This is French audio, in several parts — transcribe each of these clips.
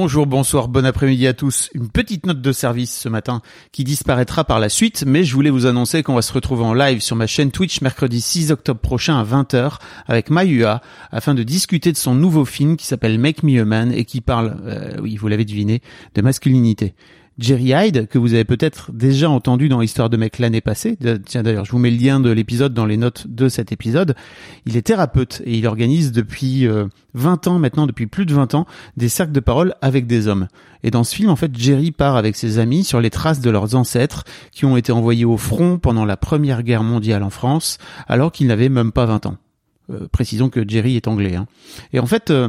Bonjour, bonsoir, bon après-midi à tous. Une petite note de service ce matin qui disparaîtra par la suite, mais je voulais vous annoncer qu'on va se retrouver en live sur ma chaîne Twitch mercredi 6 octobre prochain à 20h avec Mayua afin de discuter de son nouveau film qui s'appelle Make Me a Man et qui parle, euh, oui vous l'avez deviné, de masculinité. Jerry Hyde, que vous avez peut-être déjà entendu dans l'histoire de mec l'année passée. Tiens d'ailleurs, je vous mets le lien de l'épisode dans les notes de cet épisode. Il est thérapeute et il organise depuis 20 ans maintenant, depuis plus de 20 ans, des cercles de parole avec des hommes. Et dans ce film, en fait, Jerry part avec ses amis sur les traces de leurs ancêtres qui ont été envoyés au front pendant la Première Guerre mondiale en France, alors qu'ils n'avaient même pas 20 ans. Euh, précisons que Jerry est anglais. Hein. Et en fait... Euh,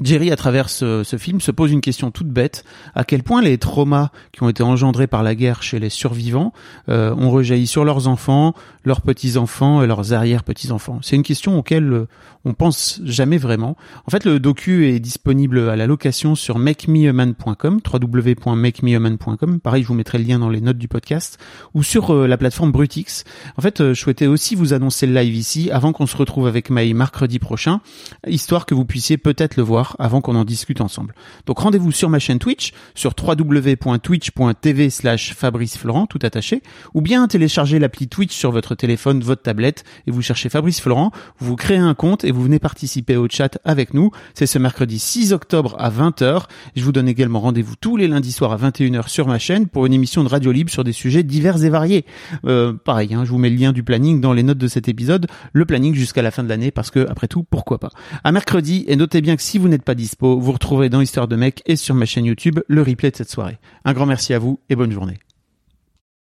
Jerry, à travers ce, film, se pose une question toute bête à quel point les traumas qui ont été engendrés par la guerre chez les survivants euh, ont rejailli sur leurs enfants, leurs petits enfants et leurs arrière petits enfants. C'est une question auquel euh, on pense jamais vraiment. En fait, le docu est disponible à la location sur makemeaman.com, www.makemeaman.com. Pareil, je vous mettrai le lien dans les notes du podcast ou sur euh, la plateforme Brutix. En fait, je souhaitais aussi vous annoncer le live ici avant qu'on se retrouve avec Maï mercredi prochain, histoire que vous puissiez peut-être le voir avant qu'on en discute ensemble. Donc rendez-vous sur ma chaîne Twitch, sur www.twitch.tv slash Fabrice Florent, tout attaché, ou bien téléchargez l'appli Twitch sur votre téléphone, votre tablette, et vous cherchez Fabrice Florent, vous créez un compte et vous venez participer au chat avec nous. C'est ce mercredi 6 octobre à 20h. Je vous donne également rendez-vous tous les lundis soirs à 21h sur ma chaîne pour une émission de radio libre sur des sujets divers et variés. Euh, pareil, hein, je vous mets le lien du planning dans les notes de cet épisode, le planning jusqu'à la fin de l'année parce que après tout, pourquoi pas. À mercredi et notez bien que si vous n'êtes pas dispo, vous retrouverez dans Histoire de mec et sur ma chaîne YouTube le replay de cette soirée. Un grand merci à vous et bonne journée.